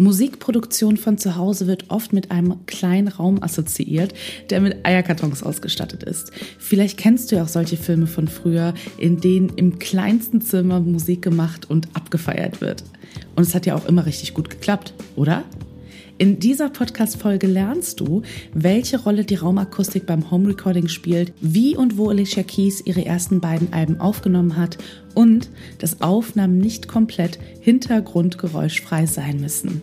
Musikproduktion von zu Hause wird oft mit einem kleinen Raum assoziiert, der mit Eierkartons ausgestattet ist. Vielleicht kennst du ja auch solche Filme von früher, in denen im kleinsten Zimmer Musik gemacht und abgefeiert wird. Und es hat ja auch immer richtig gut geklappt, oder? In dieser Podcast-Folge lernst du, welche Rolle die Raumakustik beim Home Recording spielt, wie und wo Alicia Keys ihre ersten beiden Alben aufgenommen hat und dass Aufnahmen nicht komplett hintergrundgeräuschfrei sein müssen.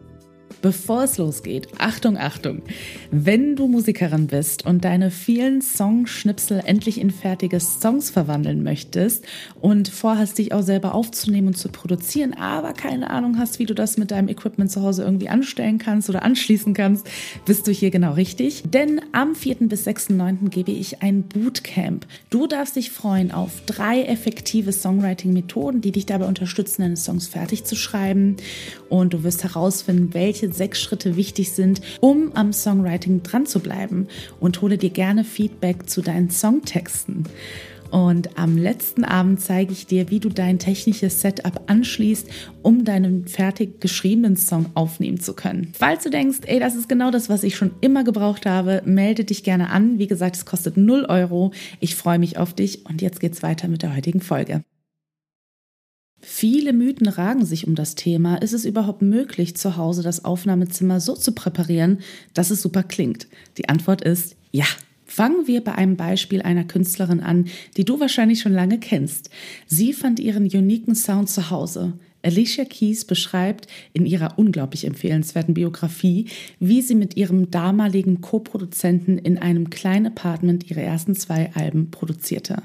Bevor es losgeht, Achtung, Achtung. Wenn du Musikerin bist und deine vielen Songschnipsel endlich in fertige Songs verwandeln möchtest und vorhast, dich auch selber aufzunehmen und zu produzieren, aber keine Ahnung hast, wie du das mit deinem Equipment zu Hause irgendwie anstellen kannst oder anschließen kannst, bist du hier genau richtig. Denn am 4. bis 6.9. gebe ich ein Bootcamp. Du darfst dich freuen auf drei effektive Songwriting-Methoden, die dich dabei unterstützen, deine Songs fertig zu schreiben. Und du wirst herausfinden, welche sechs Schritte wichtig sind, um am Songwriting dran zu bleiben und hole dir gerne Feedback zu deinen Songtexten. Und am letzten Abend zeige ich dir, wie du dein technisches Setup anschließt, um deinen fertig geschriebenen Song aufnehmen zu können. Falls du denkst, ey, das ist genau das, was ich schon immer gebraucht habe, melde dich gerne an. Wie gesagt, es kostet 0 Euro. Ich freue mich auf dich und jetzt geht's weiter mit der heutigen Folge. Viele Mythen ragen sich um das Thema. Ist es überhaupt möglich, zu Hause das Aufnahmezimmer so zu präparieren, dass es super klingt? Die Antwort ist ja. Fangen wir bei einem Beispiel einer Künstlerin an, die du wahrscheinlich schon lange kennst. Sie fand ihren uniken Sound zu Hause. Alicia Keys beschreibt in ihrer unglaublich empfehlenswerten Biografie, wie sie mit ihrem damaligen Co-Produzenten in einem kleinen Apartment ihre ersten zwei Alben produzierte.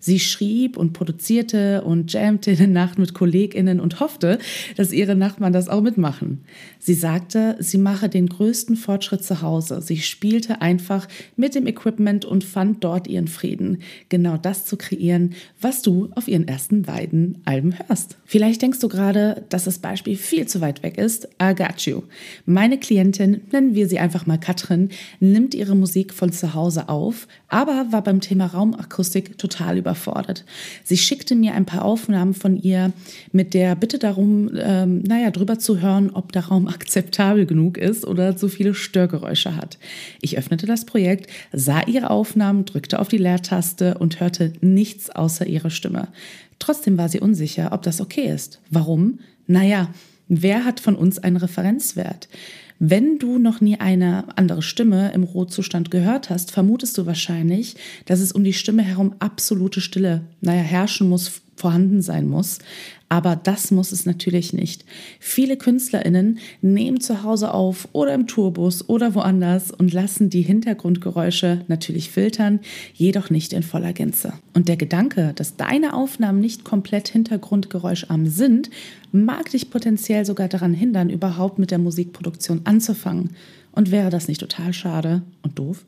Sie schrieb und produzierte und jammte in der Nacht mit KollegInnen und hoffte, dass ihre Nachbarn das auch mitmachen. Sie sagte, sie mache den größten Fortschritt zu Hause. Sie spielte einfach mit dem Equipment und fand dort ihren Frieden. Genau das zu kreieren, was du auf ihren ersten beiden Alben hörst. Vielleicht denkst du gerade, dass das Beispiel viel zu weit weg ist. I got you. Meine Klientin, nennen wir sie einfach mal Katrin, nimmt ihre Musik von zu Hause auf, aber war beim Thema Raumakustik total überfordert. Sie schickte mir ein paar Aufnahmen von ihr mit der Bitte darum, ähm, naja, drüber zu hören, ob der Raum akzeptabel genug ist oder zu viele Störgeräusche hat. Ich öffnete das Projekt, sah ihre Aufnahmen, drückte auf die Leertaste und hörte nichts außer ihre Stimme. Trotzdem war sie unsicher, ob das okay ist. Warum? Naja, wer hat von uns einen Referenzwert? Wenn du noch nie eine andere Stimme im Rohzustand gehört hast, vermutest du wahrscheinlich, dass es um die Stimme herum absolute Stille, naja, herrschen muss, vorhanden sein muss. Aber das muss es natürlich nicht. Viele KünstlerInnen nehmen zu Hause auf oder im Tourbus oder woanders und lassen die Hintergrundgeräusche natürlich filtern, jedoch nicht in voller Gänze. Und der Gedanke, dass deine Aufnahmen nicht komplett hintergrundgeräuscharm sind, mag dich potenziell sogar daran hindern, überhaupt mit der Musikproduktion anzufangen. Und wäre das nicht total schade und doof?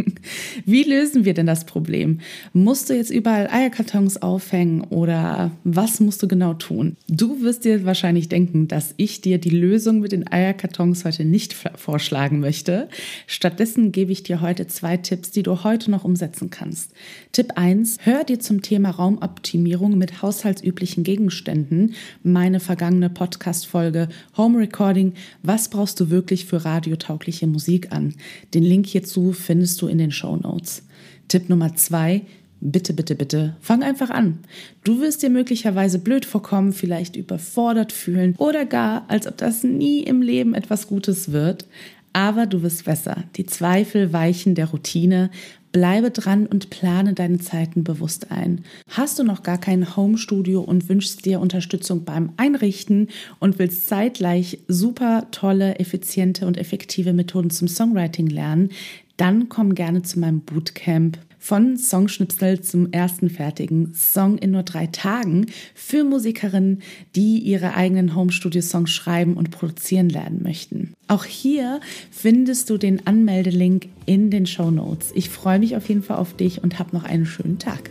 Wie lösen wir denn das Problem? Musst du jetzt überall Eierkartons aufhängen oder was musst du genau tun? Du wirst dir wahrscheinlich denken, dass ich dir die Lösung mit den Eierkartons heute nicht vorschlagen möchte. Stattdessen gebe ich dir heute zwei Tipps, die du heute noch umsetzen kannst. Tipp 1, hör dir zum Thema Raumoptimierung mit haushaltsüblichen Gegenständen meine vergangene Podcast-Folge Home Recording, was brauchst du wirklich für radiotaugliche weibliche Musik an. Den Link hierzu findest du in den Show Notes. Tipp Nummer zwei, Bitte, bitte, bitte, fang einfach an. Du wirst dir möglicherweise blöd vorkommen, vielleicht überfordert fühlen oder gar, als ob das nie im Leben etwas Gutes wird. Aber du wirst besser. Die Zweifel weichen der Routine. Bleibe dran und plane deine Zeiten bewusst ein. Hast du noch gar kein Homestudio und wünschst dir Unterstützung beim Einrichten und willst zeitgleich super tolle, effiziente und effektive Methoden zum Songwriting lernen, dann komm gerne zu meinem Bootcamp von Songschnipsel zum ersten fertigen Song in nur drei Tagen für Musikerinnen, die ihre eigenen Home-Studio-Songs schreiben und produzieren lernen möchten. Auch hier findest du den Anmeldelink in den Show Notes. Ich freue mich auf jeden Fall auf dich und hab noch einen schönen Tag.